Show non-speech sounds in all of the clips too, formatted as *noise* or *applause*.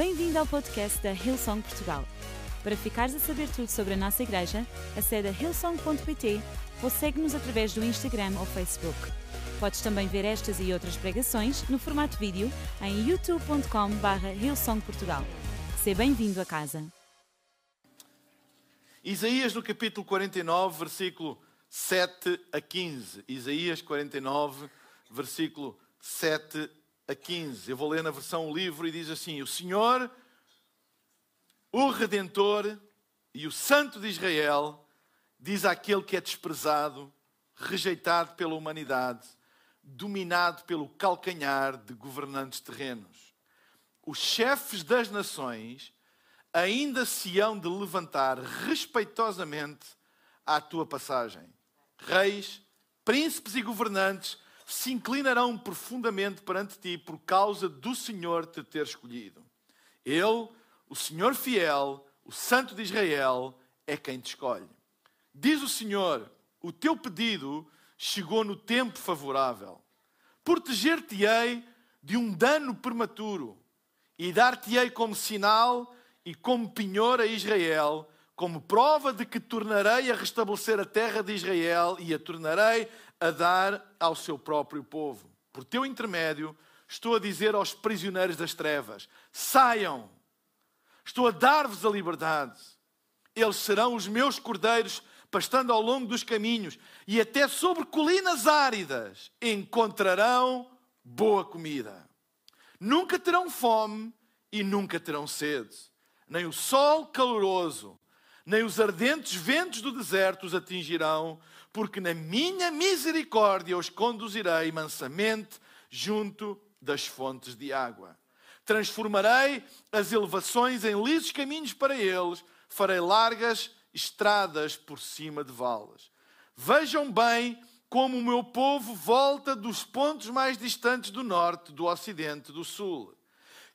Bem-vindo ao podcast da Hillsong Portugal. Para ficares a saber tudo sobre a nossa igreja, acede a hillsong.pt ou segue-nos através do Instagram ou Facebook. Podes também ver estas e outras pregações no formato vídeo em youtube.com.br hillsongportugal. Seja bem-vindo a casa. Isaías no capítulo 49, versículo 7 a 15. Isaías 49, versículo 7 a 15. Eu vou ler na versão livro e diz assim: O Senhor, o Redentor e o Santo de Israel, diz àquele que é desprezado, rejeitado pela humanidade, dominado pelo calcanhar de governantes terrenos. Os chefes das nações ainda se hão de levantar respeitosamente à tua passagem. Reis, príncipes e governantes se inclinarão profundamente perante ti por causa do Senhor te ter escolhido. Ele, o Senhor fiel, o Santo de Israel, é quem te escolhe. Diz o Senhor: o teu pedido chegou no tempo favorável. Proteger-te-ei de um dano prematuro e dar-te-ei como sinal e como penhor a Israel, como prova de que tornarei a restabelecer a terra de Israel e a tornarei a dar ao seu próprio povo. Por teu intermédio, estou a dizer aos prisioneiros das trevas: saiam, estou a dar-vos a liberdade. Eles serão os meus cordeiros, pastando ao longo dos caminhos, e até sobre colinas áridas encontrarão boa comida. Nunca terão fome e nunca terão sede. Nem o sol caloroso, nem os ardentes ventos do deserto os atingirão, porque na minha misericórdia os conduzirei mansamente junto das fontes de água. Transformarei as elevações em lisos caminhos para eles, farei largas estradas por cima de valas. Vejam bem como o meu povo volta dos pontos mais distantes do norte, do ocidente, do sul.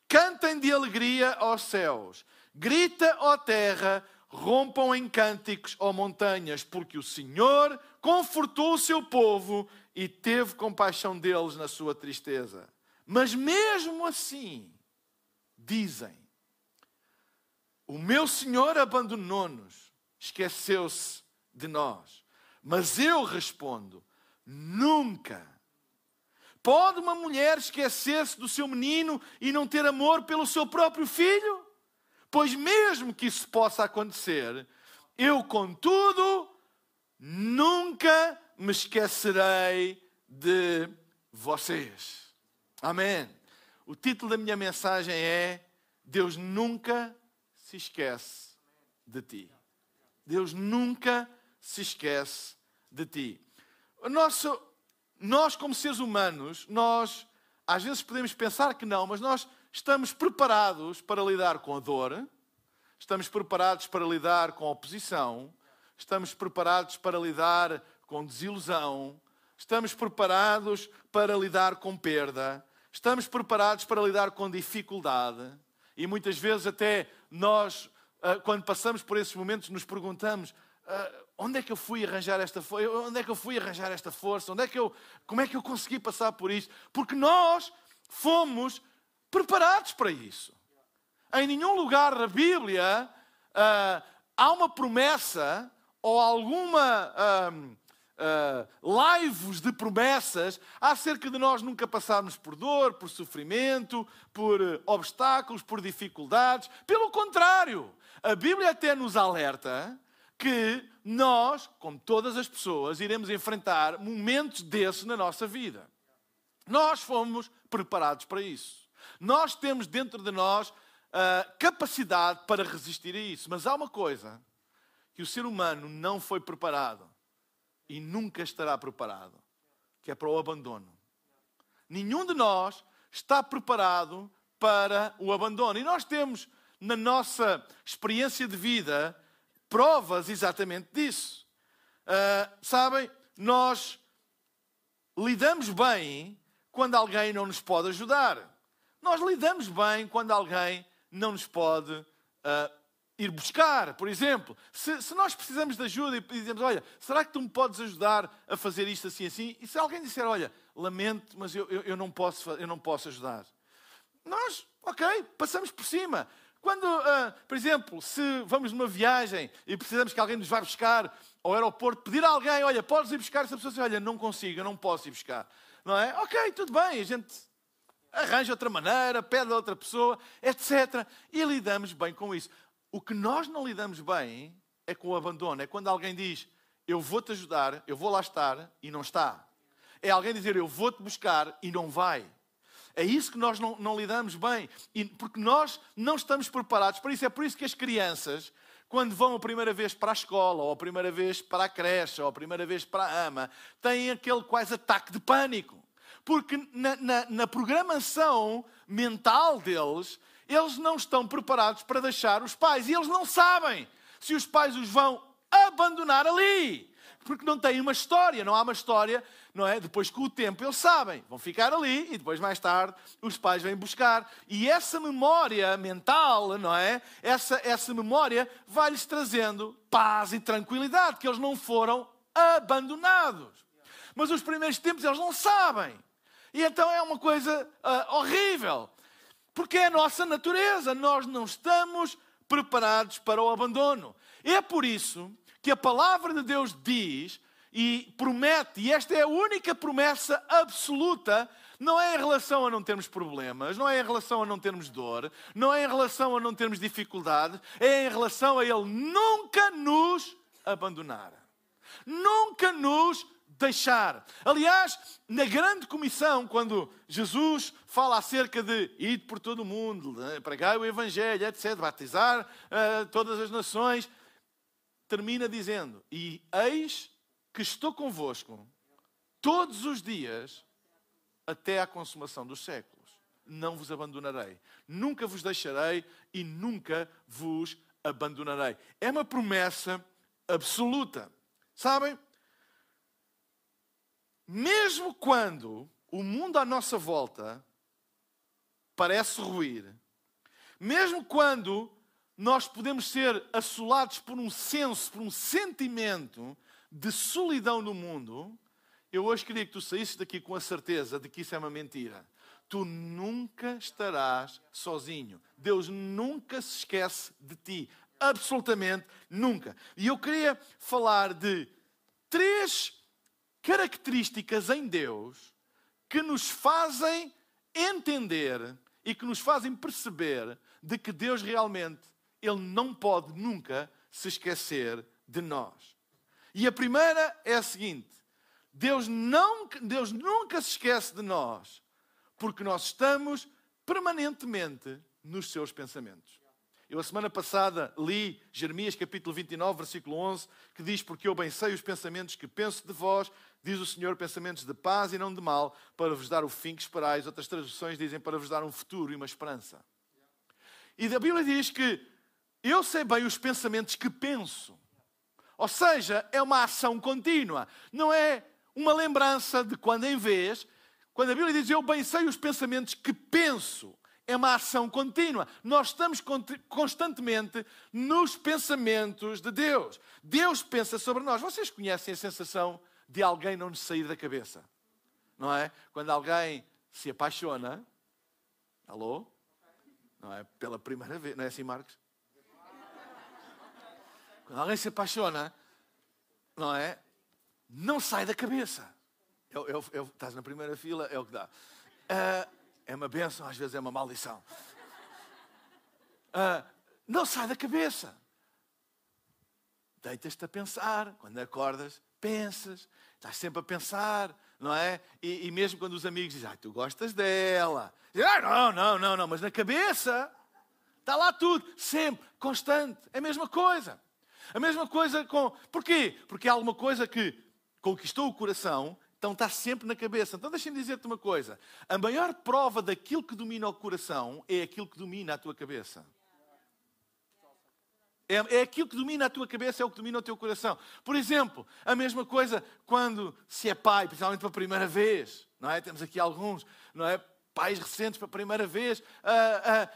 Cantem de alegria aos céus, grita, ó terra, rompam em cânticos, ó montanhas, porque o Senhor confortou o seu povo e teve compaixão deles na sua tristeza. Mas mesmo assim, dizem: O meu Senhor abandonou-nos, esqueceu-se de nós. Mas eu respondo: Nunca. Pode uma mulher esquecer-se do seu menino e não ter amor pelo seu próprio filho? Pois mesmo que isso possa acontecer, eu, contudo, nunca me esquecerei de vocês. Amém. O título da minha mensagem é: Deus nunca se esquece de ti. Deus nunca se esquece de ti. Nosso, nós, como seres humanos, nós às vezes podemos pensar que não, mas nós estamos preparados para lidar com a dor, estamos preparados para lidar com a oposição, estamos preparados para lidar com desilusão, estamos preparados para lidar com perda, estamos preparados para lidar com dificuldade e muitas vezes até nós, ah, quando passamos por esses momentos, nos perguntamos ah, onde é que eu fui arranjar esta força? Onde é que eu fui arranjar esta força? Onde é que eu, como é que eu consegui passar por isto? Porque nós fomos preparados para isso. Em nenhum lugar da Bíblia uh, há uma promessa ou alguma uh, uh, lives de promessas acerca de nós nunca passarmos por dor, por sofrimento, por obstáculos, por dificuldades. Pelo contrário, a Bíblia até nos alerta que nós, como todas as pessoas, iremos enfrentar momentos desses na nossa vida. Nós fomos preparados para isso. Nós temos dentro de nós a capacidade para resistir a isso. Mas há uma coisa que o ser humano não foi preparado e nunca estará preparado, que é para o abandono. Nenhum de nós está preparado para o abandono. E nós temos na nossa experiência de vida provas exatamente disso. Uh, sabem, nós lidamos bem quando alguém não nos pode ajudar. Nós lidamos bem quando alguém não nos pode uh, ir buscar. Por exemplo, se, se, nós precisamos de ajuda e dizemos: Olha, será que tu me podes ajudar a fazer isto assim, assim? E se alguém disser: Olha, lamento, mas eu, eu, eu não, posso, eu não posso ajudar. Nós, Ok, passamos por cima. Quando, uh, por exemplo, se vamos numa viagem e precisamos que alguém nos vá buscar ao aeroporto, pedir a alguém, olha, podes ir buscar, essa pessoa diz, olha, não consigo, eu não posso ir buscar. Não é? Ok, tudo bem, a gente arranja outra maneira, pede a outra pessoa, etc. E lidamos bem com isso. O que nós não lidamos bem é com o abandono. É quando alguém diz, eu vou-te ajudar, eu vou lá estar e não está. É alguém dizer, eu vou-te buscar e não vai. É isso que nós não, não lidamos bem, e, porque nós não estamos preparados para isso. É por isso que as crianças, quando vão a primeira vez para a escola, ou a primeira vez para a creche, ou a primeira vez para a ama, têm aquele quase ataque de pânico. Porque na, na, na programação mental deles, eles não estão preparados para deixar os pais. E eles não sabem se os pais os vão abandonar ali. Porque não têm uma história, não há uma história não é? Depois, com o tempo, eles sabem, vão ficar ali e depois, mais tarde, os pais vêm buscar. E essa memória mental, não é? Essa, essa memória vai-lhes trazendo paz e tranquilidade, que eles não foram abandonados. Mas os primeiros tempos eles não sabem. E então é uma coisa uh, horrível. Porque é a nossa natureza. Nós não estamos preparados para o abandono. É por isso que a palavra de Deus diz e promete, e esta é a única promessa absoluta, não é em relação a não termos problemas, não é em relação a não termos dor, não é em relação a não termos dificuldade, é em relação a Ele nunca nos abandonar, nunca nos deixar. Aliás, na grande comissão, quando Jesus fala acerca de ir por todo o mundo, né, pregar o Evangelho, etc., batizar uh, todas as nações, termina dizendo: E eis que estou convosco todos os dias até à consumação dos séculos. Não vos abandonarei, nunca vos deixarei e nunca vos abandonarei. É uma promessa absoluta. Sabem? Mesmo quando o mundo à nossa volta parece ruir, mesmo quando nós podemos ser assolados por um senso, por um sentimento de solidão no mundo, eu hoje queria que tu saísses daqui com a certeza de que isso é uma mentira. Tu nunca estarás sozinho. Deus nunca se esquece de ti. Absolutamente nunca. E eu queria falar de três características em Deus que nos fazem entender e que nos fazem perceber de que Deus realmente, Ele não pode nunca se esquecer de nós. E a primeira é a seguinte: Deus, não, Deus nunca se esquece de nós, porque nós estamos permanentemente nos seus pensamentos. Eu, a semana passada, li Jeremias capítulo 29, versículo 11, que diz: Porque eu bem sei os pensamentos que penso de vós, diz o Senhor, pensamentos de paz e não de mal, para vos dar o fim que esperais. Outras traduções dizem para vos dar um futuro e uma esperança. E a Bíblia diz que eu sei bem os pensamentos que penso. Ou seja, é uma ação contínua. Não é uma lembrança de quando em vez. Quando a Bíblia diz eu bem sei os pensamentos que penso, é uma ação contínua. Nós estamos constantemente nos pensamentos de Deus. Deus pensa sobre nós. Vocês conhecem a sensação de alguém não nos sair da cabeça? Não é? Quando alguém se apaixona, alô? Não é? Pela primeira vez, não é assim, Marcos? Quando alguém se apaixona, não é? Não sai da cabeça. Eu, eu, eu, estás na primeira fila, é o que dá. Uh, é uma benção, às vezes é uma maldição. Uh, não sai da cabeça. Deitas-te a pensar. Quando acordas, pensas. Estás sempre a pensar, não é? E, e mesmo quando os amigos dizem, ah, tu gostas dela. Dizem, ah, não, não, não, não. Mas na cabeça está lá tudo. Sempre, constante. É a mesma coisa. A mesma coisa com. Porquê? Porque há alguma coisa que conquistou o coração, então está sempre na cabeça. Então deixa-me dizer-te uma coisa: a maior prova daquilo que domina o coração é aquilo que domina a tua cabeça. É, é aquilo que domina a tua cabeça, é o que domina o teu coração. Por exemplo, a mesma coisa quando se é pai, principalmente pela primeira vez, não é? Temos aqui alguns, não é? Pais recentes pela primeira vez, uh, uh,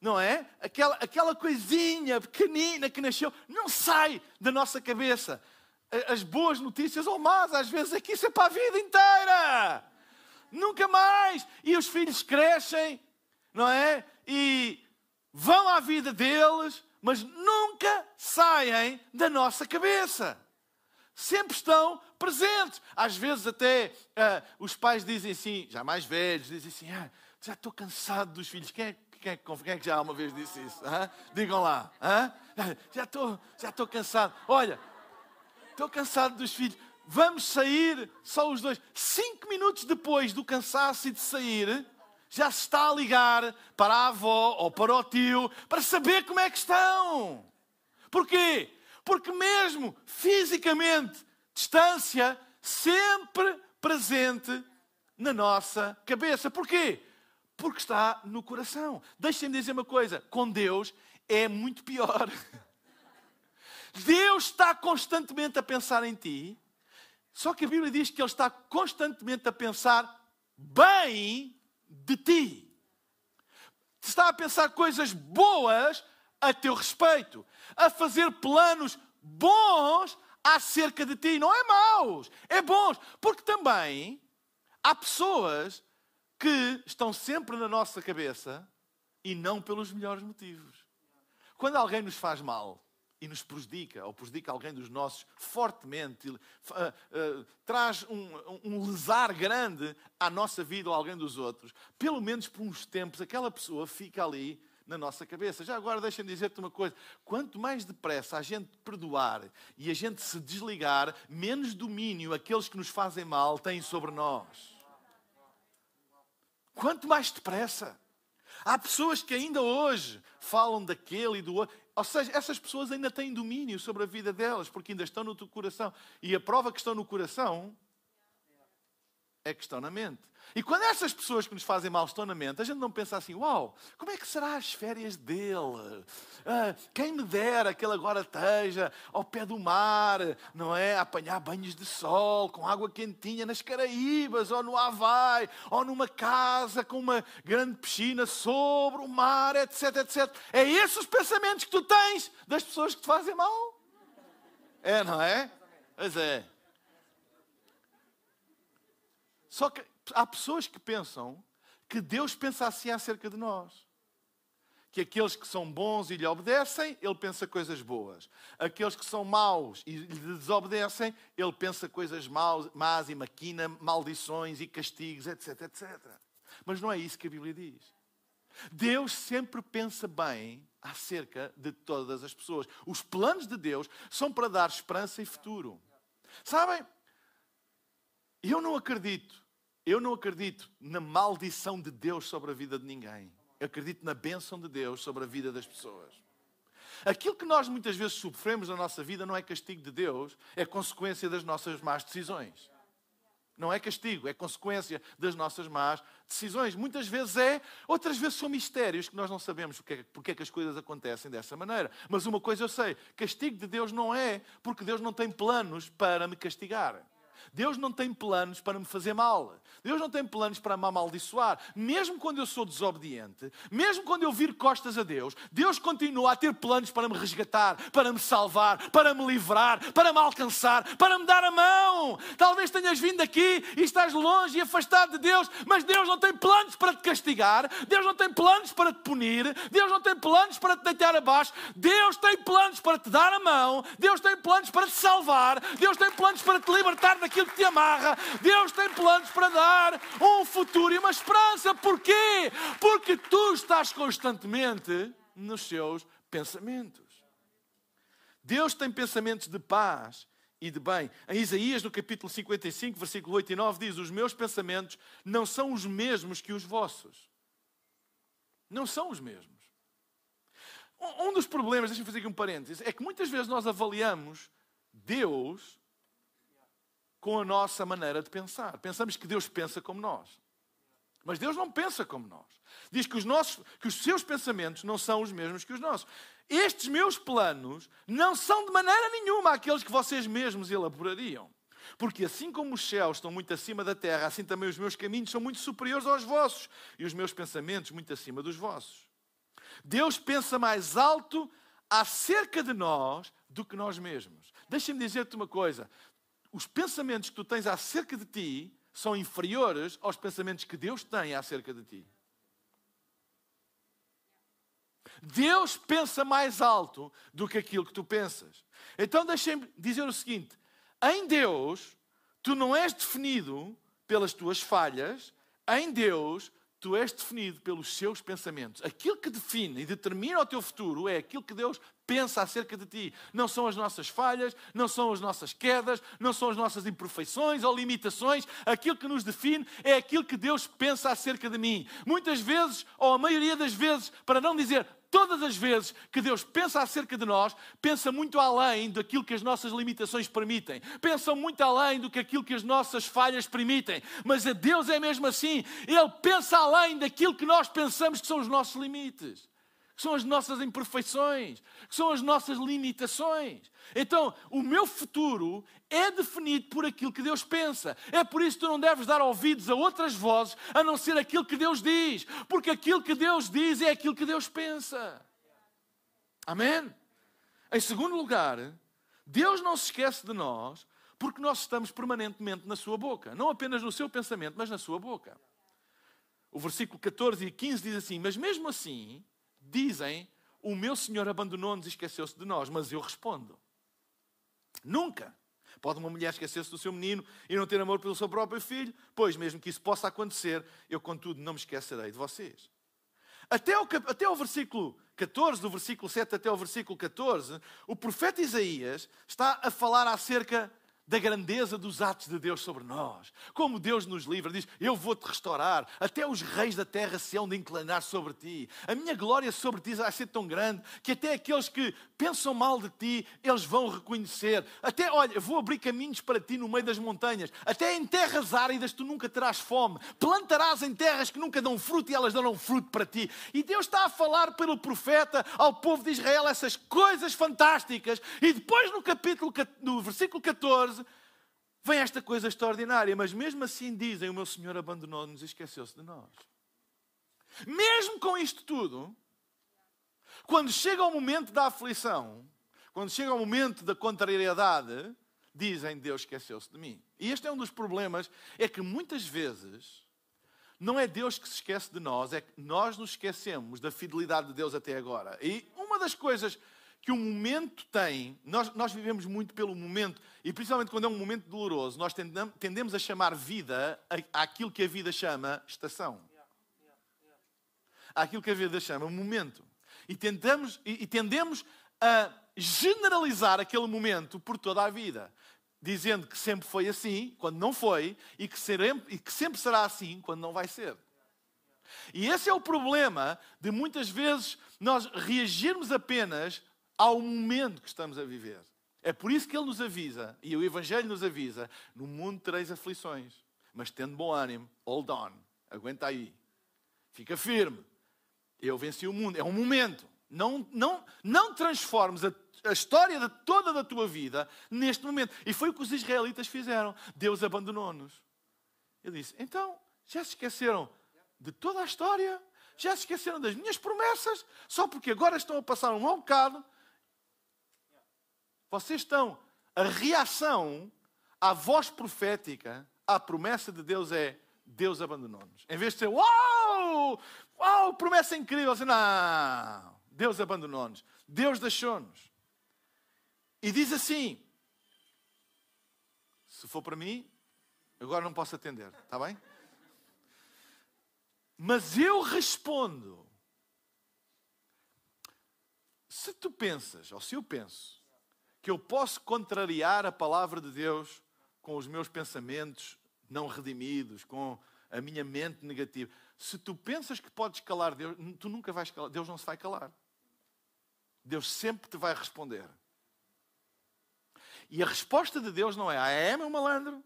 não é? Aquela, aquela coisinha pequenina que nasceu não sai da nossa cabeça. As boas notícias ou más, às vezes, que isso é para a vida inteira. Nunca mais. E os filhos crescem, não é? e vão à vida deles, mas nunca saem da nossa cabeça. Sempre estão presentes. Às vezes, até uh, os pais dizem assim, já mais velhos, dizem assim: ah, já estou cansado dos filhos. Quem é, quem, é, quem é, que já uma vez disse isso? Hã? Digam lá. *laughs* Já estou já cansado. Olha, estou cansado dos filhos. Vamos sair só os dois. Cinco minutos depois do cansaço e de sair, já se está a ligar para a avó ou para o tio para saber como é que estão. Porquê? Porque mesmo fisicamente, distância sempre presente na nossa cabeça. Porquê? Porque está no coração. Deixem-me dizer uma coisa: com Deus é muito pior. *laughs* Deus está constantemente a pensar em ti, só que a Bíblia diz que Ele está constantemente a pensar bem de ti. Está a pensar coisas boas a teu respeito, a fazer planos bons acerca de ti. Não é maus, é bons. Porque também há pessoas que estão sempre na nossa cabeça e não pelos melhores motivos. Quando alguém nos faz mal, e nos prejudica, ou prejudica alguém dos nossos fortemente, uh, uh, traz um, um lesar grande à nossa vida ou a alguém dos outros, pelo menos por uns tempos, aquela pessoa fica ali na nossa cabeça. Já agora deixa-me dizer-te uma coisa: quanto mais depressa a gente perdoar e a gente se desligar, menos domínio aqueles que nos fazem mal têm sobre nós. Quanto mais depressa. Há pessoas que ainda hoje falam daquele e do outro. Ou seja, essas pessoas ainda têm domínio sobre a vida delas, porque ainda estão no teu coração. E a prova que estão no coração é que estão na mente. E quando essas pessoas que nos fazem mal estão na mente, a gente não pensa assim: uau, como é que será as férias dele? Ah, quem me dera que ele agora esteja ao pé do mar, não é? A apanhar banhos de sol, com água quentinha nas Caraíbas, ou no Havaí, ou numa casa com uma grande piscina sobre o mar, etc, etc. É esses os pensamentos que tu tens das pessoas que te fazem mal? É, não é? Pois é. Só que há pessoas que pensam que Deus pensa assim acerca de nós. Que aqueles que são bons e lhe obedecem, ele pensa coisas boas. Aqueles que são maus e lhe desobedecem, ele pensa coisas maus, más e maquina maldições e castigos, etc, etc. Mas não é isso que a Bíblia diz. Deus sempre pensa bem acerca de todas as pessoas. Os planos de Deus são para dar esperança e futuro. Sabem? Eu não acredito eu não acredito na maldição de Deus sobre a vida de ninguém. Eu acredito na bênção de Deus sobre a vida das pessoas. Aquilo que nós muitas vezes sofremos na nossa vida não é castigo de Deus, é consequência das nossas más decisões. Não é castigo, é consequência das nossas más decisões. Muitas vezes é, outras vezes são mistérios que nós não sabemos porque é, porque é que as coisas acontecem dessa maneira. Mas uma coisa eu sei: castigo de Deus não é porque Deus não tem planos para me castigar. Deus não tem planos para me fazer mal. Deus não tem planos para me amaldiçoar. Mesmo quando eu sou desobediente, mesmo quando eu viro costas a Deus, Deus continua a ter planos para me resgatar, para me salvar, para me livrar, para me alcançar, para me dar a mão. Talvez tenhas vindo aqui e estás longe e afastado de Deus, mas Deus não tem planos para te castigar, Deus não tem planos para te punir, Deus não tem planos para te deitar abaixo, Deus tem planos para te dar a mão, Deus tem planos para te salvar, Deus tem planos para te libertar daquilo aquilo que te amarra. Deus tem planos para dar um futuro e uma esperança. Porquê? Porque tu estás constantemente nos seus pensamentos. Deus tem pensamentos de paz e de bem. Em Isaías, no capítulo 55, versículo 8 e 9, diz: Os meus pensamentos não são os mesmos que os vossos. Não são os mesmos. Um dos problemas, deixa-me fazer aqui um parênteses, é que muitas vezes nós avaliamos Deus com a nossa maneira de pensar. Pensamos que Deus pensa como nós. Mas Deus não pensa como nós. Diz que os, nossos, que os seus pensamentos não são os mesmos que os nossos. Estes meus planos não são de maneira nenhuma aqueles que vocês mesmos elaborariam. Porque assim como os céus estão muito acima da terra, assim também os meus caminhos são muito superiores aos vossos e os meus pensamentos muito acima dos vossos. Deus pensa mais alto acerca de nós do que nós mesmos. Deixa-me dizer-te uma coisa: os pensamentos que tu tens acerca de ti são inferiores aos pensamentos que Deus tem acerca de ti. Deus pensa mais alto do que aquilo que tu pensas. Então deixem-me dizer o seguinte: em Deus, tu não és definido pelas tuas falhas, em Deus, tu és definido pelos seus pensamentos. Aquilo que define e determina o teu futuro é aquilo que Deus pensa acerca de ti. Não são as nossas falhas, não são as nossas quedas, não são as nossas imperfeições ou limitações. Aquilo que nos define é aquilo que Deus pensa acerca de mim. Muitas vezes, ou a maioria das vezes, para não dizer todas as vezes que Deus pensa acerca de nós, pensa muito além daquilo que as nossas limitações permitem, pensa muito além do que aquilo que as nossas falhas permitem. Mas a Deus é mesmo assim, Ele pensa além daquilo que nós pensamos que são os nossos limites que são as nossas imperfeições, que são as nossas limitações. Então, o meu futuro é definido por aquilo que Deus pensa. É por isso que tu não deves dar ouvidos a outras vozes a não ser aquilo que Deus diz, porque aquilo que Deus diz é aquilo que Deus pensa. Amém? Em segundo lugar, Deus não se esquece de nós porque nós estamos permanentemente na sua boca, não apenas no seu pensamento, mas na sua boca. O versículo 14 e 15 diz assim: Mas mesmo assim, dizem: O meu Senhor abandonou-nos e esqueceu-se de nós. Mas eu respondo: Nunca. Pode uma mulher esquecer-se do seu menino e não ter amor pelo seu próprio filho? Pois, mesmo que isso possa acontecer, eu, contudo, não me esquecerei de vocês. Até o, até o versículo 14, do versículo 7 até o versículo 14, o profeta Isaías está a falar acerca da grandeza dos atos de Deus sobre nós. Como Deus nos livra, diz: Eu vou-te restaurar, até os reis da terra se hão de inclinar sobre ti. A minha glória sobre ti vai ser tão grande que até aqueles que pensam mal de ti, eles vão reconhecer. Até, olha, vou abrir caminhos para ti no meio das montanhas. Até em terras áridas tu nunca terás fome. Plantarás em terras que nunca dão fruto e elas darão fruto para ti. E Deus está a falar pelo profeta ao povo de Israel essas coisas fantásticas. E depois no capítulo, no versículo 14, vem esta coisa extraordinária, mas mesmo assim dizem: O meu Senhor abandonou-nos e esqueceu-se de nós. Mesmo com isto tudo, quando chega o momento da aflição, quando chega o momento da contrariedade, dizem: Deus esqueceu-se de mim. E este é um dos problemas: é que muitas vezes não é Deus que se esquece de nós, é que nós nos esquecemos da fidelidade de Deus até agora. E uma das coisas que o momento tem, nós, nós vivemos muito pelo momento, e principalmente quando é um momento doloroso, nós tendemos, a chamar vida àquilo que a vida chama estação. Àquilo que a vida chama momento. E, tentamos, e, e tendemos a generalizar aquele momento por toda a vida. Dizendo que sempre foi assim, quando não foi, e que, e que sempre será assim, quando não vai ser. E esse é o problema de muitas vezes nós reagirmos apenas ao momento que estamos a viver. É por isso que ele nos avisa, e o Evangelho nos avisa: no mundo tereis aflições, mas tendo bom ânimo, hold on, aguenta aí, fica firme. Eu venci o mundo, é um momento. Não, não, não transformes a, a história de toda da tua vida neste momento. E foi o que os israelitas fizeram. Deus abandonou-nos. Ele disse: então, já se esqueceram de toda a história? Já se esqueceram das minhas promessas? Só porque agora estão a passar um mau bocado vocês estão. A reação à voz profética, à promessa de Deus é: Deus abandonou-nos. Em vez de ser, uau, uau, promessa incrível, assim, não, Deus abandonou-nos. Deus deixou-nos. E diz assim: se for para mim, agora não posso atender, está bem? Mas eu respondo. Se tu pensas, ou se eu penso, que eu posso contrariar a palavra de Deus com os meus pensamentos não redimidos, com a minha mente negativa. Se tu pensas que podes calar Deus, tu nunca vais calar. Deus não se vai calar. Deus sempre te vai responder. E a resposta de Deus não é, ah, é, meu malandro?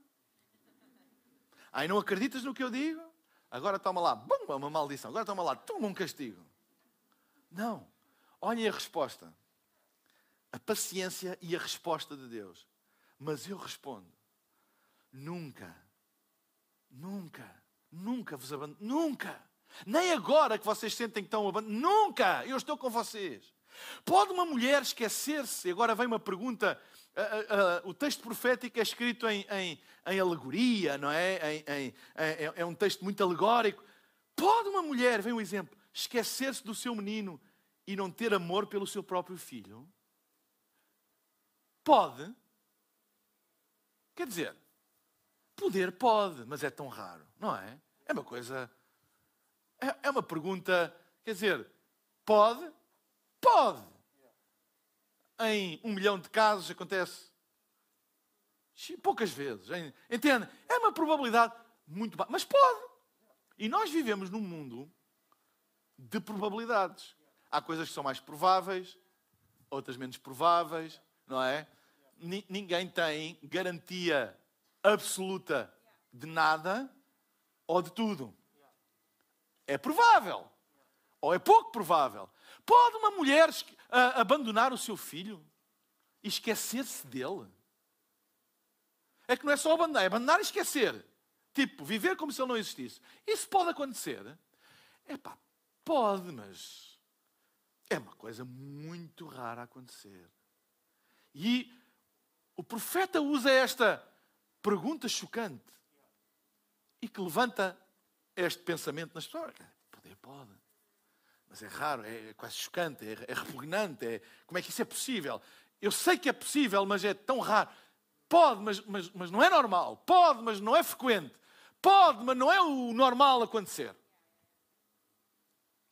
Ai, não acreditas no que eu digo? Agora toma lá, bum, é uma maldição. Agora toma lá, toma um castigo. Não. Olhem a resposta a paciência e a resposta de Deus. Mas eu respondo: nunca, nunca, nunca vos abandono, nunca. Nem agora que vocês sentem que estão abandonados, nunca, eu estou com vocês. Pode uma mulher esquecer-se? Agora vem uma pergunta. Uh, uh, uh, o texto profético é escrito em, em, em alegoria, não é? Em, é? é um texto muito alegórico. Pode uma mulher, vem um exemplo, esquecer-se do seu menino e não ter amor pelo seu próprio filho? Pode. Quer dizer, poder pode, mas é tão raro, não é? É uma coisa. É, é uma pergunta. Quer dizer, pode? Pode. Em um milhão de casos acontece poucas vezes. Entende? É uma probabilidade muito baixa, mas pode. E nós vivemos num mundo de probabilidades. Há coisas que são mais prováveis, outras menos prováveis, não é? Ninguém tem garantia absoluta de nada ou de tudo. É provável. Ou é pouco provável. Pode uma mulher abandonar o seu filho e esquecer-se dele? É que não é só abandonar, é abandonar e esquecer. Tipo, viver como se ele não existisse. Isso pode acontecer? É pá, pode, mas é uma coisa muito rara a acontecer. E o profeta usa esta pergunta chocante e que levanta este pensamento nas pessoas. Poder pode, mas é raro, é quase chocante, é, é repugnante. É, como é que isso é possível? Eu sei que é possível, mas é tão raro. Pode, mas, mas, mas não é normal. Pode, mas não é frequente. Pode, mas não é o normal acontecer.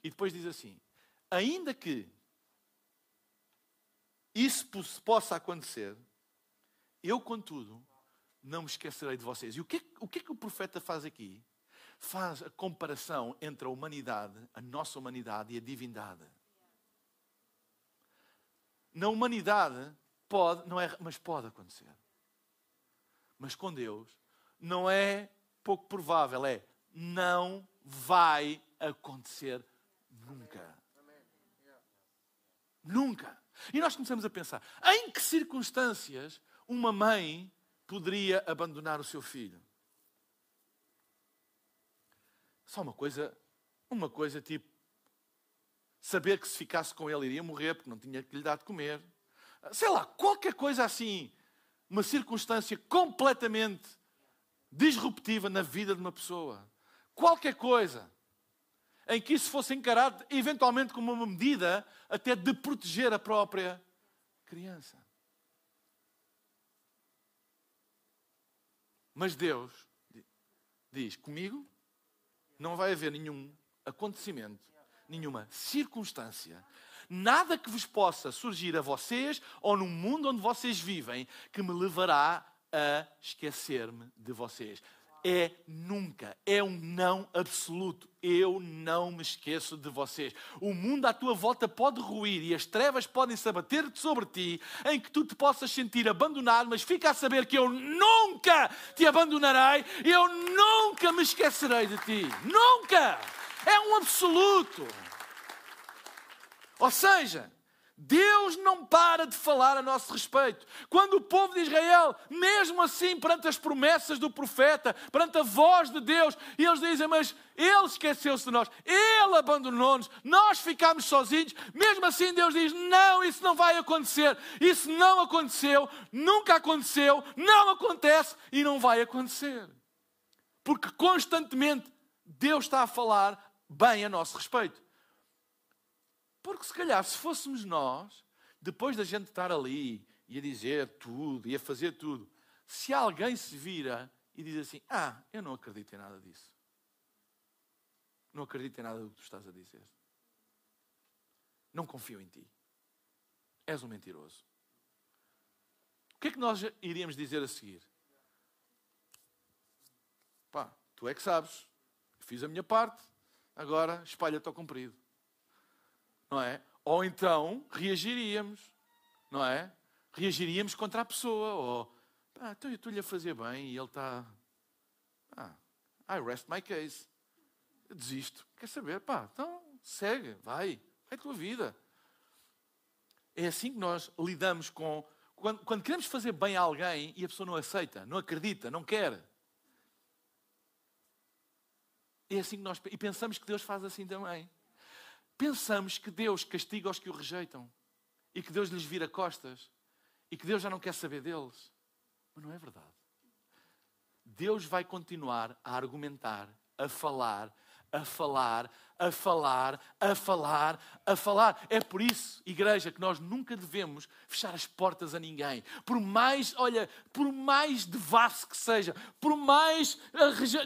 E depois diz assim: ainda que isso possa acontecer, eu, contudo, não me esquecerei de vocês. E o que, o que é que o profeta faz aqui? Faz a comparação entre a humanidade, a nossa humanidade e a divindade. Na humanidade, pode, não é, mas pode acontecer. Mas com Deus, não é pouco provável, é não vai acontecer nunca. Nunca. E nós começamos a pensar: em que circunstâncias uma mãe poderia abandonar o seu filho? Só uma coisa, uma coisa tipo saber que se ficasse com ele iria morrer porque não tinha que lhe dar de comer. Sei lá, qualquer coisa assim, uma circunstância completamente disruptiva na vida de uma pessoa. Qualquer coisa em que isso fosse encarado eventualmente como uma medida até de proteger a própria criança. Mas Deus diz: comigo não vai haver nenhum acontecimento, nenhuma circunstância, nada que vos possa surgir a vocês ou no mundo onde vocês vivem que me levará a esquecer-me de vocês. É nunca, é um não absoluto. Eu não me esqueço de vocês. O mundo à tua volta pode ruir e as trevas podem se abater sobre ti, em que tu te possas sentir abandonado, mas fica a saber que eu nunca te abandonarei, eu nunca me esquecerei de ti. Nunca! É um absoluto. Ou seja, Deus não para de falar a nosso respeito. Quando o povo de Israel, mesmo assim, perante as promessas do profeta, perante a voz de Deus, eles dizem: Mas ele esqueceu-se de nós, ele abandonou-nos, nós ficámos sozinhos. Mesmo assim, Deus diz: Não, isso não vai acontecer. Isso não aconteceu, nunca aconteceu, não acontece e não vai acontecer. Porque constantemente Deus está a falar bem a nosso respeito. Porque se calhar, se fôssemos nós, depois da gente estar ali e a dizer tudo e a fazer tudo, se alguém se vira e diz assim: Ah, eu não acredito em nada disso. Não acredito em nada do que tu estás a dizer. Não confio em ti. És um mentiroso. O que é que nós iríamos dizer a seguir? Pá, tu é que sabes. Fiz a minha parte, agora espalha-te ao comprido não é? Ou então reagiríamos, não é? Reagiríamos contra a pessoa, ou então eu estou-lhe a fazer bem e ele está. Ah, I rest my case. Eu desisto. Quer saber? Pá, então segue, vai, é a tua vida. É assim que nós lidamos com. Quando, quando queremos fazer bem a alguém e a pessoa não aceita, não acredita, não quer. É assim que nós. E pensamos que Deus faz assim também pensamos que Deus castiga os que o rejeitam e que Deus lhes vira costas e que Deus já não quer saber deles. Mas não é verdade. Deus vai continuar a argumentar, a falar, a falar, a falar, a falar, a falar. É por isso, igreja, que nós nunca devemos fechar as portas a ninguém. Por mais, olha, por mais devasso que seja, por mais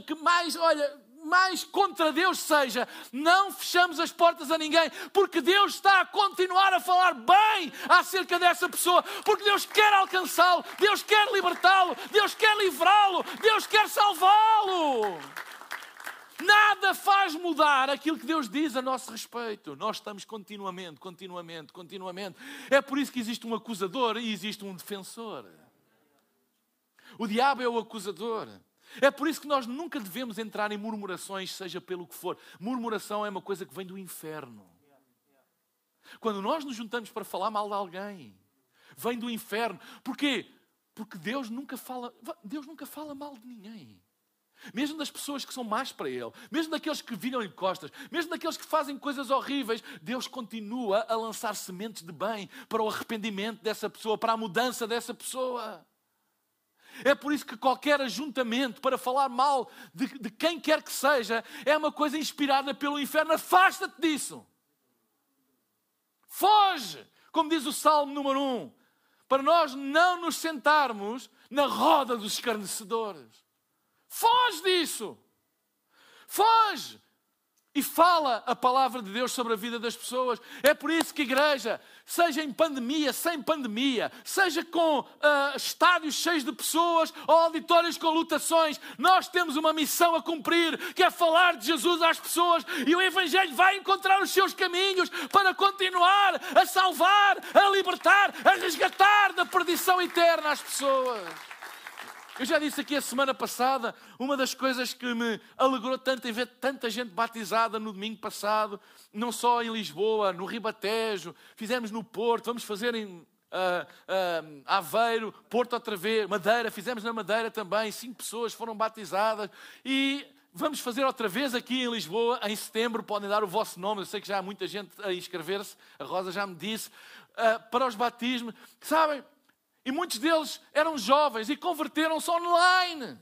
que mais, olha, mais contra Deus seja, não fechamos as portas a ninguém, porque Deus está a continuar a falar bem acerca dessa pessoa, porque Deus quer alcançá-lo, Deus quer libertá-lo, Deus quer livrá-lo, Deus quer salvá-lo. Nada faz mudar aquilo que Deus diz a nosso respeito. Nós estamos continuamente, continuamente, continuamente. É por isso que existe um acusador e existe um defensor. O diabo é o acusador. É por isso que nós nunca devemos entrar em murmurações, seja pelo que for. Murmuração é uma coisa que vem do inferno. Quando nós nos juntamos para falar mal de alguém, vem do inferno. Porquê? Porque Deus nunca fala, Deus nunca fala mal de ninguém. Mesmo das pessoas que são más para Ele, mesmo daqueles que viram-lhe costas, mesmo daqueles que fazem coisas horríveis, Deus continua a lançar sementes de bem para o arrependimento dessa pessoa, para a mudança dessa pessoa. É por isso que qualquer ajuntamento para falar mal de, de quem quer que seja é uma coisa inspirada pelo inferno. Afasta-te disso. Foge, como diz o Salmo número 1, para nós não nos sentarmos na roda dos escarnecedores. Foge disso. Foge e fala a palavra de Deus sobre a vida das pessoas. É por isso que, igreja, seja em pandemia, sem pandemia, seja com uh, estádios cheios de pessoas ou auditórios com lutações, nós temos uma missão a cumprir, que é falar de Jesus às pessoas e o Evangelho vai encontrar os seus caminhos para continuar a salvar, a libertar, a resgatar da perdição eterna as pessoas. Eu já disse aqui a semana passada, uma das coisas que me alegrou tanto em ver tanta gente batizada no domingo passado, não só em Lisboa, no Ribatejo, fizemos no Porto, vamos fazer em uh, uh, Aveiro, Porto outra vez, Madeira, fizemos na Madeira também, cinco pessoas foram batizadas e vamos fazer outra vez aqui em Lisboa, em setembro, podem dar o vosso nome, eu sei que já há muita gente a inscrever-se, a Rosa já me disse, uh, para os batismos, sabem, e muitos deles eram jovens e converteram-se online.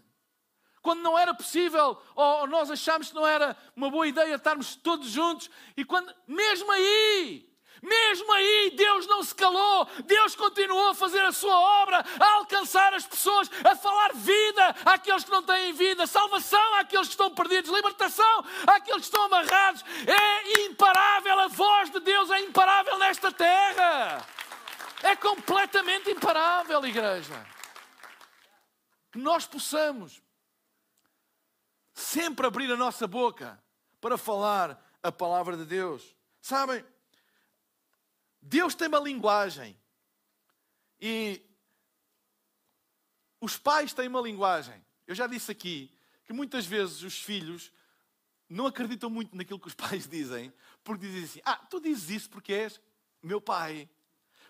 Quando não era possível, ou nós achámos que não era uma boa ideia estarmos todos juntos, e quando, mesmo aí, mesmo aí, Deus não se calou, Deus continuou a fazer a sua obra, a alcançar as pessoas, a falar vida àqueles que não têm vida, salvação àqueles que estão perdidos, libertação àqueles que estão amarrados. É imparável, a voz de Deus é imparável nesta terra. É completamente imparável, igreja. Que nós possamos sempre abrir a nossa boca para falar a palavra de Deus. Sabem, Deus tem uma linguagem e os pais têm uma linguagem. Eu já disse aqui que muitas vezes os filhos não acreditam muito naquilo que os *laughs* pais dizem, porque dizem assim: Ah, tu dizes isso porque és meu pai.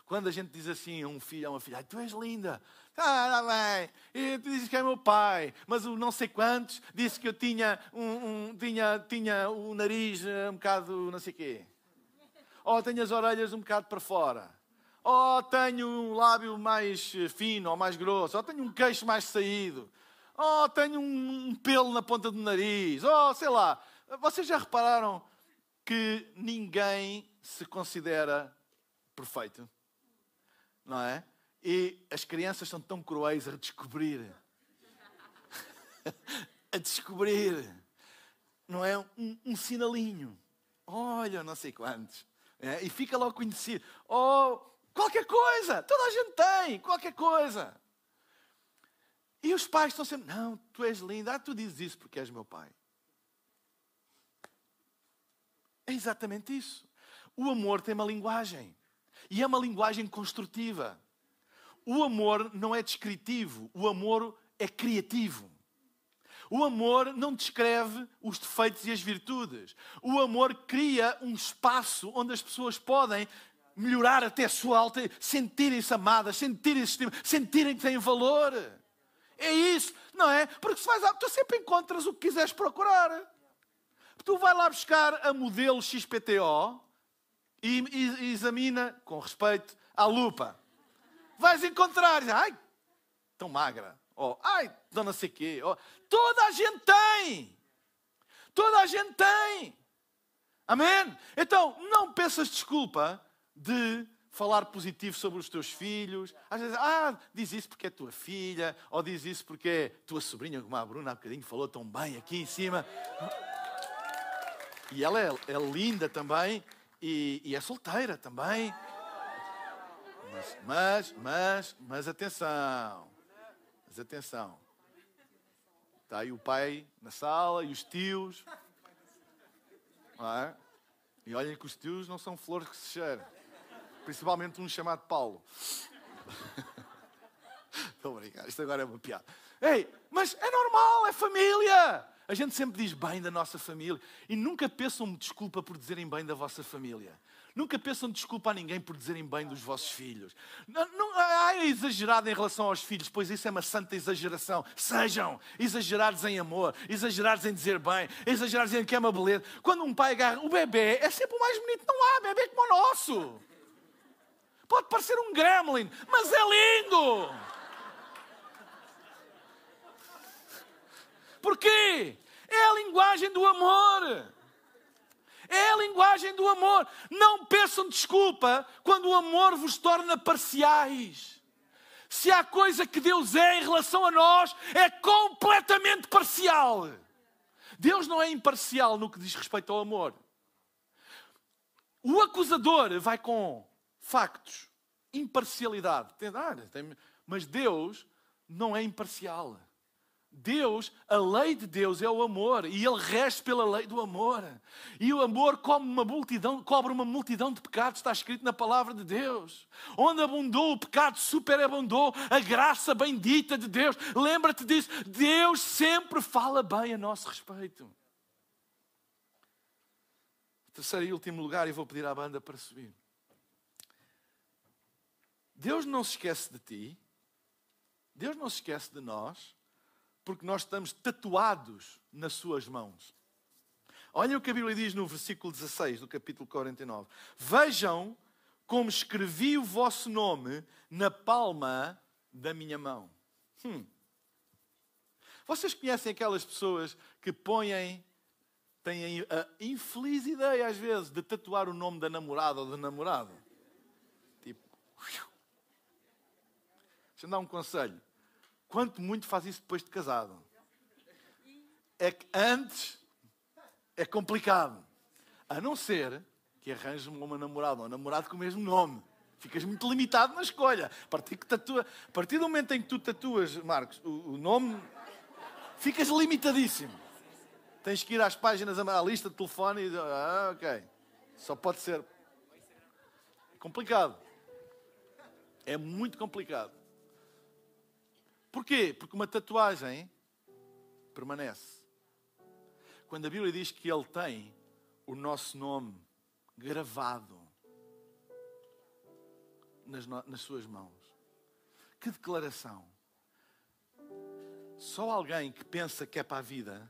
Quando a gente diz assim a um filho, a uma filha, tu és linda, ah, bem, e tu dizes que é meu pai, mas o não sei quantos disse que eu tinha, um, um, tinha, tinha o nariz eh, um bocado não sei quê. Ou tenho as orelhas um bocado para fora. Ou tenho um lábio mais eh, fino ou mais grosso. Ou tenho um queixo mais saído. Ou tenho um, um pelo na ponta do nariz. Ou sei lá. Vocês já repararam que ninguém se considera perfeito? Não é? E as crianças são tão cruéis a descobrir. *laughs* a descobrir. Não é? Um, um sinalinho. Olha, não sei quantos. É? E fica logo conhecido. Oh, qualquer coisa. Toda a gente tem. Qualquer coisa. E os pais estão sempre, não, tu és linda. Ah, tu dizes isso porque és meu pai. É exatamente isso. O amor tem uma linguagem. E é uma linguagem construtiva. O amor não é descritivo, o amor é criativo. O amor não descreve os defeitos e as virtudes. O amor cria um espaço onde as pessoas podem melhorar até a sua alta, sentirem-se amadas, sentirem-se sentirem que têm valor. É isso, não é? Porque se vais, tu sempre encontras o que quiseres procurar. Tu vai lá buscar a modelo XPTO e, e, examina, com respeito, à lupa. Vais encontrar, ai, tão magra. Ou, ai, dona sei quê. Ou, toda a gente tem. Toda a gente tem. Amém? Então, não peças desculpa de falar positivo sobre os teus filhos. Às vezes, ah, diz isso porque é tua filha, ou diz isso porque é tua sobrinha, como a Bruna há bocadinho falou tão bem aqui em cima. E ela é, é linda também e, e, é solteira também. Mas, mas, mas, mas atenção, mas atenção. Está aí o pai na sala e os tios. É? E olhem que os tios não são flores que se cheiram. Principalmente um chamado Paulo. *laughs* Estou a brincar, isto agora é uma piada. Ei, mas é normal, é família. A gente sempre diz bem da nossa família e nunca pensam desculpa por dizerem bem da vossa família. Nunca peçam desculpa a ninguém por dizerem bem dos vossos filhos. Não, não é exagerado em relação aos filhos, pois isso é uma santa exageração. Sejam exagerados em amor, exagerados em dizer bem, exagerados em que é uma beleza. Quando um pai agarra o bebê, é sempre o mais bonito. Não há bebê como o nosso. Pode parecer um gremlin, mas é lindo. Porquê? É a linguagem do amor. É a linguagem do amor. Não peçam desculpa quando o amor vos torna parciais. Se há coisa que Deus é em relação a nós, é completamente parcial. Deus não é imparcial no que diz respeito ao amor. O acusador vai com factos, imparcialidade. Mas Deus não é imparcial. Deus, a lei de Deus é o amor e ele rege pela lei do amor. E o amor cobre uma multidão, cobre uma multidão de pecados, está escrito na palavra de Deus. Onde abundou o pecado, superabundou a graça bendita de Deus. Lembra-te disso, Deus sempre fala bem a nosso respeito. Terceiro e último lugar, e vou pedir à banda para subir. Deus não se esquece de ti, Deus não se esquece de nós porque nós estamos tatuados nas suas mãos. Olhem o que a Bíblia diz no versículo 16 do capítulo 49. Vejam como escrevi o vosso nome na palma da minha mão. Hum. Vocês conhecem aquelas pessoas que põem, têm a infeliz ideia às vezes de tatuar o nome da namorada ou do namorado? Tipo, deixa-me dar um conselho. Quanto muito faz isso depois de casado. É que antes é complicado. A não ser que arranjes uma namorada ou um namorado com o mesmo nome. Ficas muito limitado na escolha. A partir, que tatua, a partir do momento em que tu tatuas, Marcos, o, o nome, ficas limitadíssimo. Tens que ir às páginas, à lista de telefone e ah, ok. Só pode ser. Complicado. É muito complicado. Porquê? Porque uma tatuagem permanece. Quando a Bíblia diz que Ele tem o nosso nome gravado nas, nas suas mãos. Que declaração! Só alguém que pensa que é para a vida,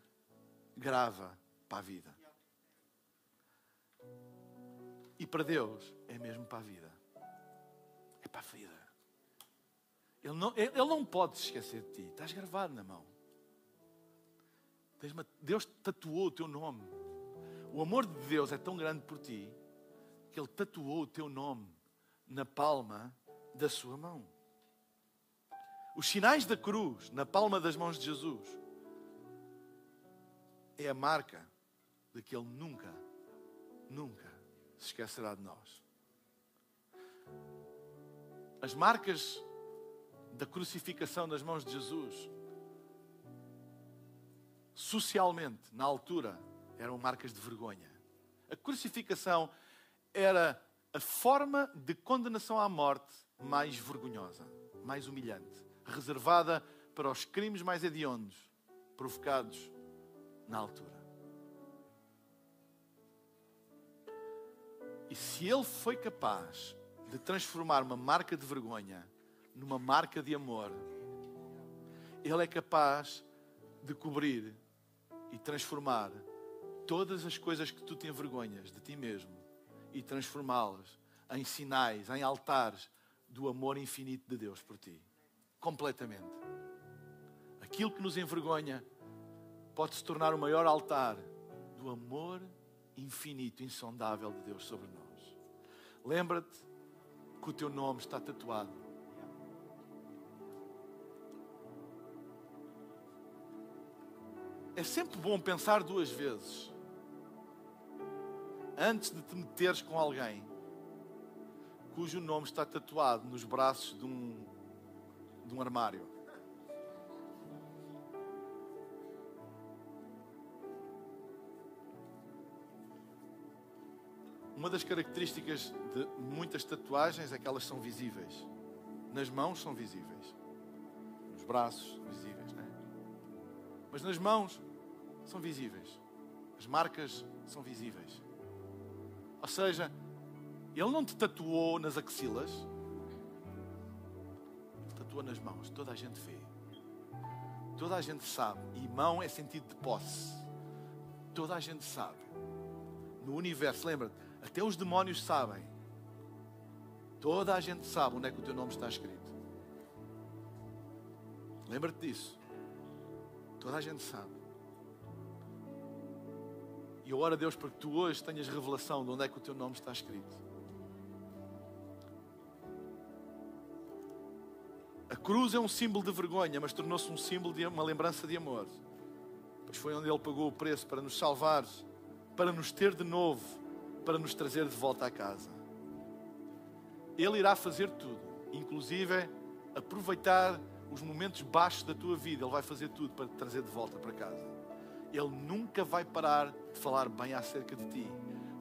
grava para a vida. E para Deus é mesmo para a vida. É para a vida. Ele não, ele não pode se esquecer de ti. Estás gravado na mão. Deus tatuou o teu nome. O amor de Deus é tão grande por ti que Ele tatuou o teu nome na palma da sua mão. Os sinais da cruz na palma das mãos de Jesus é a marca de que Ele nunca, nunca se esquecerá de nós. As marcas da crucificação nas mãos de Jesus, socialmente, na altura, eram marcas de vergonha. A crucificação era a forma de condenação à morte mais vergonhosa, mais humilhante, reservada para os crimes mais hediondos provocados na altura. E se ele foi capaz de transformar uma marca de vergonha numa marca de amor, Ele é capaz de cobrir e transformar todas as coisas que tu te envergonhas de ti mesmo e transformá-las em sinais, em altares do amor infinito de Deus por ti. Completamente. Aquilo que nos envergonha pode se tornar o maior altar do amor infinito, insondável de Deus sobre nós. Lembra-te que o teu nome está tatuado. É sempre bom pensar duas vezes antes de te meteres com alguém cujo nome está tatuado nos braços de um, de um armário. Uma das características de muitas tatuagens é que elas são visíveis. Nas mãos são visíveis. Nos braços, visíveis, não é? Mas nas mãos são visíveis. As marcas são visíveis. Ou seja, ele não te tatuou nas axilas, ele tatua nas mãos. Toda a gente vê. Toda a gente sabe. E mão é sentido de posse. Toda a gente sabe. No universo, lembra-te, até os demónios sabem. Toda a gente sabe onde é que o teu nome está escrito. Lembra-te disso. Toda a gente sabe. E eu oro a Deus para que tu hoje tenhas revelação de onde é que o teu nome está escrito. A cruz é um símbolo de vergonha, mas tornou-se um símbolo de uma lembrança de amor. Pois foi onde Ele pagou o preço para nos salvar, para nos ter de novo, para nos trazer de volta à casa. Ele irá fazer tudo, inclusive aproveitar os momentos baixos da tua vida. Ele vai fazer tudo para te trazer de volta para casa. Ele nunca vai parar de falar bem acerca de ti,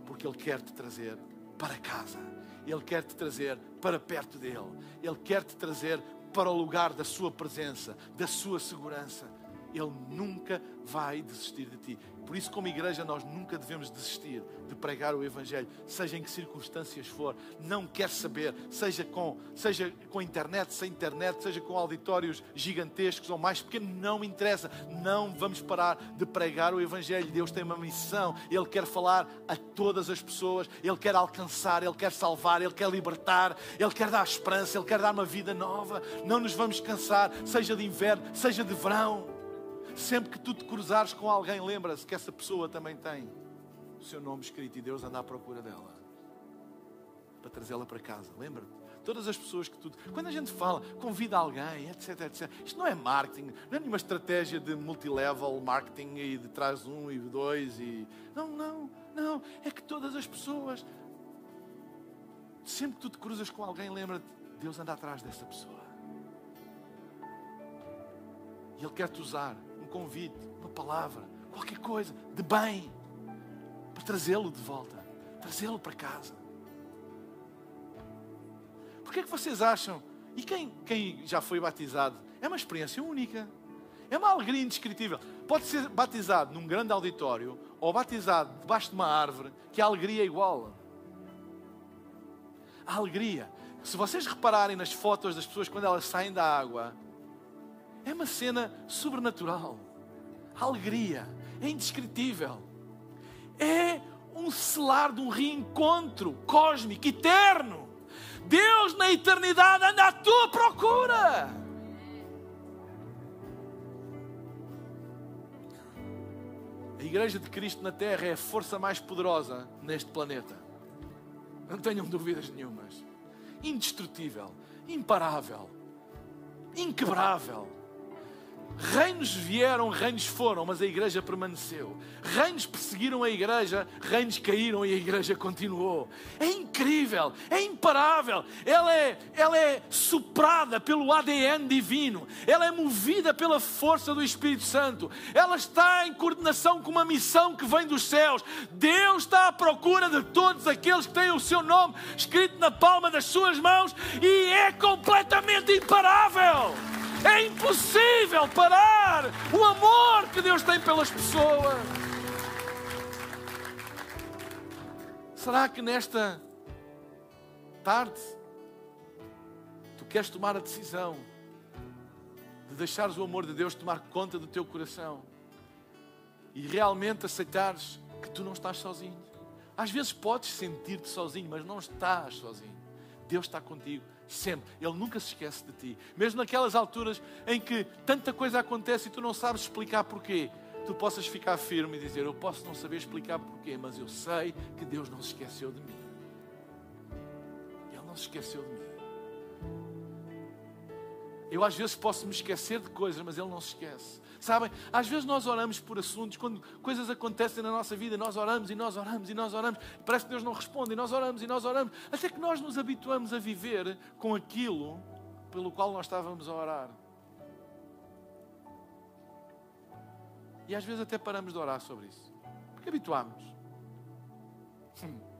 porque Ele quer te trazer para casa. Ele quer te trazer para perto dele. Ele quer te trazer para o lugar da sua presença, da sua segurança. Ele nunca vai desistir de ti. Por isso, como igreja, nós nunca devemos desistir de pregar o Evangelho, seja em que circunstâncias for. Não quer saber, seja com, seja com internet, sem internet, seja com auditórios gigantescos ou mais pequenos, não interessa. Não vamos parar de pregar o Evangelho. Deus tem uma missão. Ele quer falar a todas as pessoas. Ele quer alcançar, Ele quer salvar, Ele quer libertar, Ele quer dar esperança, Ele quer dar uma vida nova. Não nos vamos cansar, seja de inverno, seja de verão. Sempre que tu te cruzares com alguém, lembra-se que essa pessoa também tem o seu nome escrito e Deus anda à procura dela para trazê-la para casa. Lembra-te? Todas as pessoas que tu. Quando a gente fala, convida alguém, etc, etc. Isto não é marketing, não é nenhuma estratégia de multilevel marketing e de traz um e dois e. Não, não, não. É que todas as pessoas. Sempre que tu te cruzas com alguém, lembra-te, Deus anda atrás dessa pessoa. E Ele quer te usar convite, uma palavra, qualquer coisa de bem, para trazê-lo de volta, trazê-lo para casa. Por que é que vocês acham? E quem, quem já foi batizado? É uma experiência única. É uma alegria indescritível. Pode ser batizado num grande auditório ou batizado debaixo de uma árvore, que a alegria é igual. A alegria. Se vocês repararem nas fotos das pessoas quando elas saem da água, é uma cena sobrenatural. Alegria é indescritível. É um selar de um reencontro cósmico, eterno. Deus na eternidade anda à tua procura. A Igreja de Cristo na Terra é a força mais poderosa neste planeta. Não tenham dúvidas nenhumas. Indestrutível, imparável, inquebrável Reinos vieram, reinos foram, mas a igreja permaneceu. Reinos perseguiram a igreja, reinos caíram e a igreja continuou. É incrível, é imparável. Ela é, ela é soprada pelo ADN divino, ela é movida pela força do Espírito Santo, ela está em coordenação com uma missão que vem dos céus. Deus está à procura de todos aqueles que têm o seu nome escrito na palma das suas mãos e é completamente imparável. É impossível parar o amor que Deus tem pelas pessoas. Será que nesta tarde tu queres tomar a decisão de deixares o amor de Deus tomar conta do teu coração e realmente aceitares que tu não estás sozinho? Às vezes podes sentir-te sozinho, mas não estás sozinho. Deus está contigo sempre. Ele nunca se esquece de ti. Mesmo naquelas alturas em que tanta coisa acontece e tu não sabes explicar porquê. tu possas ficar firme e dizer: Eu posso não saber explicar porquê, mas eu sei que Deus não se esqueceu de mim. Ele não se esqueceu de mim. Eu às vezes posso me esquecer de coisas, mas Ele não se esquece. Sabem, às vezes nós oramos por assuntos, quando coisas acontecem na nossa vida, nós oramos e nós oramos e nós oramos, parece que Deus não responde, e nós oramos e nós oramos, até que nós nos habituamos a viver com aquilo pelo qual nós estávamos a orar. E às vezes até paramos de orar sobre isso, porque habituámos. Hum.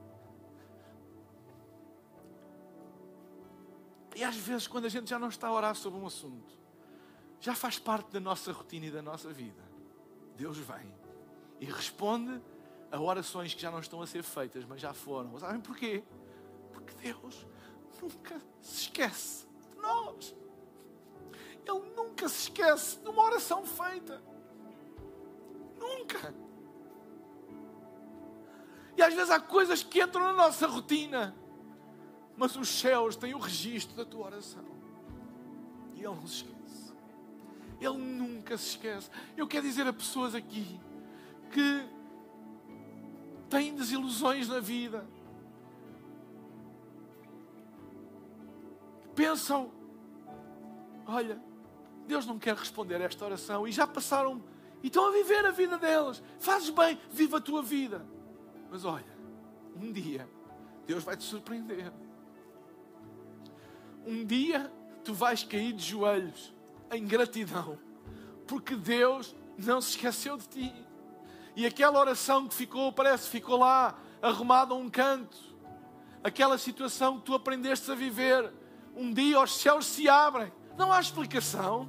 E às vezes, quando a gente já não está a orar sobre um assunto, já faz parte da nossa rotina e da nossa vida. Deus vem e responde a orações que já não estão a ser feitas, mas já foram. Sabem porquê? Porque Deus nunca se esquece de nós. Ele nunca se esquece de uma oração feita. Nunca. E às vezes há coisas que entram na nossa rotina, mas os céus têm o registro da tua oração. E Ele não se esquece. Ele nunca se esquece. Eu quero dizer a pessoas aqui que têm desilusões na vida, pensam: olha, Deus não quer responder a esta oração e já passaram e estão a viver a vida delas. Fazes bem, viva a tua vida. Mas olha, um dia Deus vai te surpreender. Um dia tu vais cair de joelhos em gratidão, porque Deus não se esqueceu de ti. E aquela oração que ficou, parece, ficou lá arrumada a um canto. Aquela situação que tu aprendeste a viver. Um dia os céus se abrem. Não há explicação.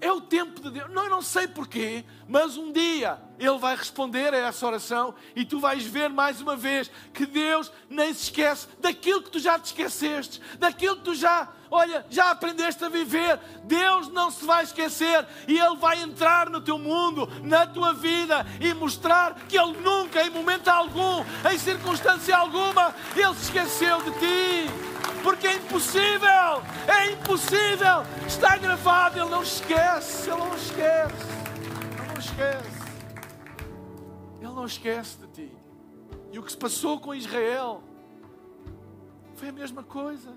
É o tempo de Deus. Não, eu não sei porquê, mas um dia Ele vai responder a essa oração e tu vais ver mais uma vez que Deus nem se esquece daquilo que tu já te esqueceste, daquilo que tu já, olha, já aprendeste a viver. Deus não se vai esquecer e Ele vai entrar no teu mundo, na tua vida e mostrar que Ele nunca, em momento algum, em circunstância alguma, Ele se esqueceu de ti porque é impossível, é impossível. Está gravado, ele não esquece, ele não esquece, ele não esquece. Ele não esquece de ti. E o que se passou com Israel foi a mesma coisa.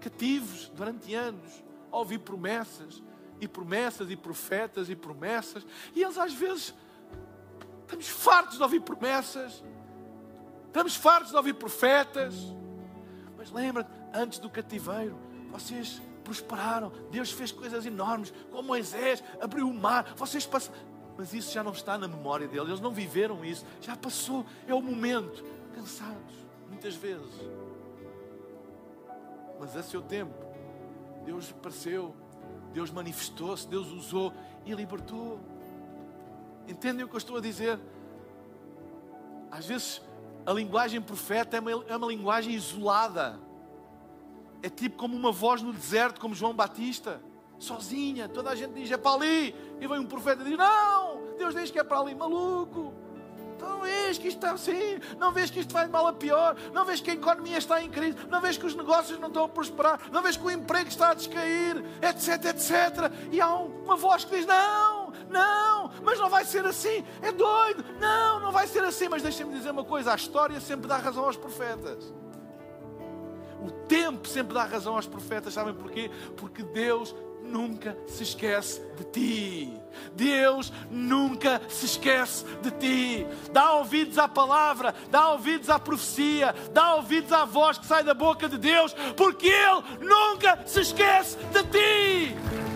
Cativos durante anos, a ouvir promessas e promessas e profetas e promessas, e eles às vezes estamos fartos de ouvir promessas, estamos fartos de ouvir profetas. Mas lembra, antes do cativeiro, vocês prosperaram, Deus fez coisas enormes, com Moisés, abriu o mar, vocês passaram. Mas isso já não está na memória deles, eles não viveram isso, já passou, é o momento. Cansados, muitas vezes. Mas a seu tempo, Deus apareceu, Deus manifestou-se, Deus usou e libertou. Entendem o que eu estou a dizer? Às vezes a linguagem profeta é uma, é uma linguagem isolada. É tipo como uma voz no deserto, como João Batista, sozinha. Toda a gente diz: é para ali. E vem um profeta e diz: não, Deus diz que é para ali, maluco. Então vês que isto está assim, não vês que isto vai de mal a pior, não vês que a economia está em crise, não vês que os negócios não estão a prosperar, não vês que o emprego está a descair, etc, etc. E há uma voz que diz: Não, não, mas não vai ser assim, é doido, não, não vai ser assim. Mas deixem-me dizer uma coisa: a história sempre dá razão aos profetas. O tempo sempre dá razão aos profetas, sabem porquê? Porque Deus nunca se esquece de ti. Deus nunca se esquece de ti. Dá ouvidos à palavra, dá ouvidos à profecia, dá ouvidos à voz que sai da boca de Deus, porque Ele nunca se esquece de ti.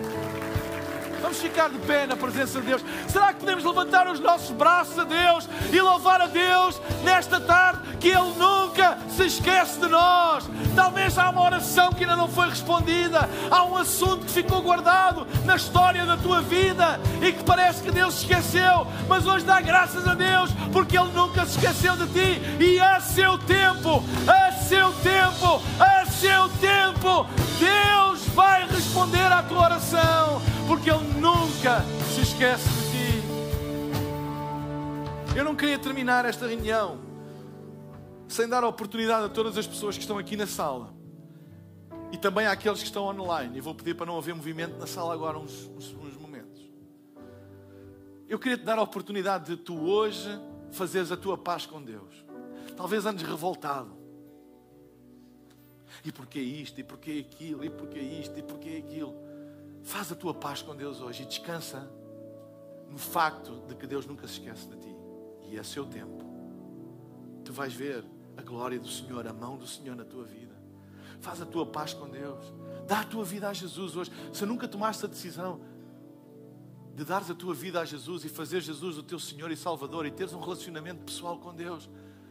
Vamos ficar de pé na presença de Deus. Será que podemos levantar os nossos braços a Deus e louvar a Deus nesta tarde que Ele nunca se esquece de nós? Talvez há uma oração que ainda não foi respondida, há um assunto que ficou guardado na história da tua vida e que parece que Deus esqueceu, mas hoje dá graças a Deus porque Ele nunca se esqueceu de ti e a seu tempo, a seu tempo, a seu tempo, Deus vai responder à tua oração porque Ele nunca se esquece de ti. Eu não queria terminar esta reunião sem dar a oportunidade a todas as pessoas que estão aqui na sala e também àqueles que estão online. E vou pedir para não haver movimento na sala agora uns, uns, uns momentos. Eu queria te dar a oportunidade de tu hoje fazeres a tua paz com Deus. Talvez andes revoltado. E porquê isto? E porquê aquilo? E porquê isto? E porquê aquilo? Faz a tua paz com Deus hoje e descansa no facto de que Deus nunca se esquece de ti. E é seu tempo. Tu vais ver a glória do Senhor, a mão do Senhor na tua vida. Faz a tua paz com Deus. Dá a tua vida a Jesus hoje. Se nunca tomaste a decisão de dares a tua vida a Jesus e fazer Jesus o teu Senhor e Salvador e teres um relacionamento pessoal com Deus,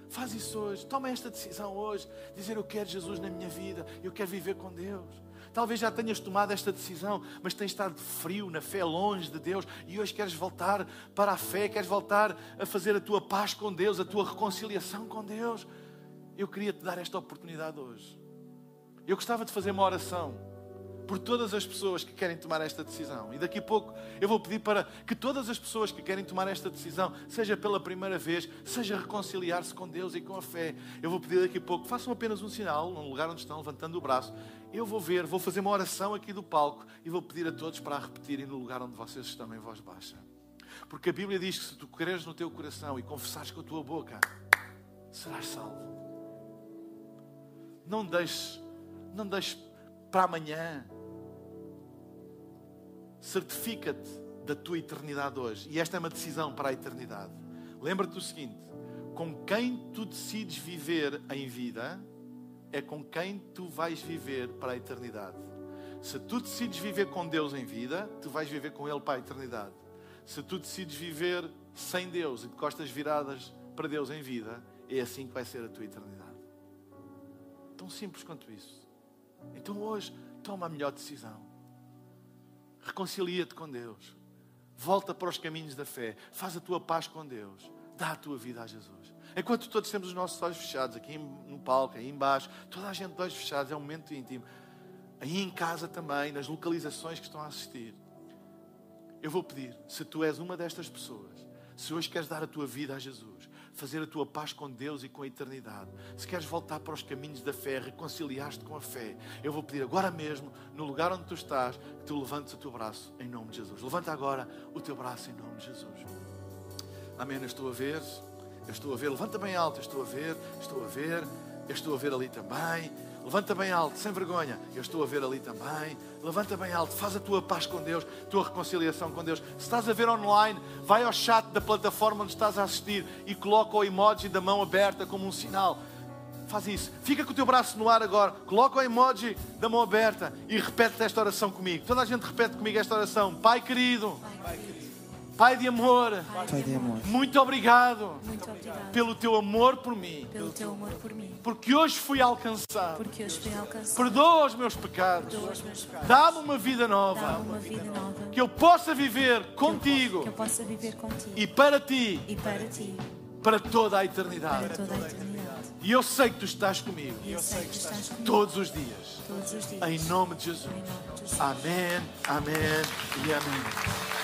faz isso hoje. Toma esta decisão hoje. Dizer eu quero Jesus na minha vida, eu quero viver com Deus. Talvez já tenhas tomado esta decisão, mas tens estado frio na fé, longe de Deus, e hoje queres voltar para a fé, queres voltar a fazer a tua paz com Deus, a tua reconciliação com Deus. Eu queria te dar esta oportunidade hoje. Eu gostava de fazer uma oração por todas as pessoas que querem tomar esta decisão. E daqui a pouco eu vou pedir para que todas as pessoas que querem tomar esta decisão, seja pela primeira vez, seja reconciliar-se com Deus e com a fé. Eu vou pedir daqui a pouco, façam apenas um sinal no lugar onde estão, levantando o braço. Eu vou ver, vou fazer uma oração aqui do palco e vou pedir a todos para a repetirem no lugar onde vocês estão em voz baixa. Porque a Bíblia diz que se tu creres no teu coração e confessares com a tua boca, serás salvo. Não deixes, não deixes para amanhã. Certifica-te da tua eternidade hoje. E esta é uma decisão para a eternidade. Lembra-te do seguinte: com quem tu decides viver em vida, é com quem tu vais viver para a eternidade. Se tu decides viver com Deus em vida, tu vais viver com Ele para a eternidade. Se tu decides viver sem Deus e de costas viradas para Deus em vida, é assim que vai ser a tua eternidade. Tão simples quanto isso. Então hoje, toma a melhor decisão. Reconcilia-te com Deus. Volta para os caminhos da fé. Faz a tua paz com Deus. Dá a tua vida a Jesus. Enquanto todos temos os nossos olhos fechados, aqui no palco, aí embaixo, toda a gente de olhos fechados, é um momento íntimo. Aí em casa também, nas localizações que estão a assistir. Eu vou pedir, se tu és uma destas pessoas, se hoje queres dar a tua vida a Jesus, fazer a tua paz com Deus e com a eternidade, se queres voltar para os caminhos da fé, reconciliar-te com a fé, eu vou pedir agora mesmo, no lugar onde tu estás, que tu levantes o teu braço em nome de Jesus. Levanta agora o teu braço em nome de Jesus. Amém. Eu estou a ver, eu estou a ver, levanta bem alto, eu estou a ver, estou a ver, eu estou a ver ali também. Levanta bem alto, sem vergonha. Eu estou a ver ali também. Levanta bem alto, faz a tua paz com Deus, tua reconciliação com Deus. Se estás a ver online, vai ao chat da plataforma onde estás a assistir e coloca o emoji da mão aberta como um sinal. Faz isso. Fica com o teu braço no ar agora. Coloca o emoji da mão aberta e repete esta oração comigo. Toda a gente repete comigo esta oração. Pai querido. Pai querido Pai de amor, Pai de amor. muito obrigado, Muito obrigado pelo teu amor por mim, pelo teu amor por mim, porque hoje fui alcançado. porque hoje fui alcançado. Perdoa os meus pecados, dá-me uma vida nova, uma vida nova. que eu possa viver Que contigo eu possa viver contigo e para ti, e para ti, para toda a para eternidade. toda a eternidade. E eu sei que tu estás comigo E eu sei que estás comigo todos os dias, todos os dias. em nome de Jesus. Em nome de Jesus. Amém, amém e amém.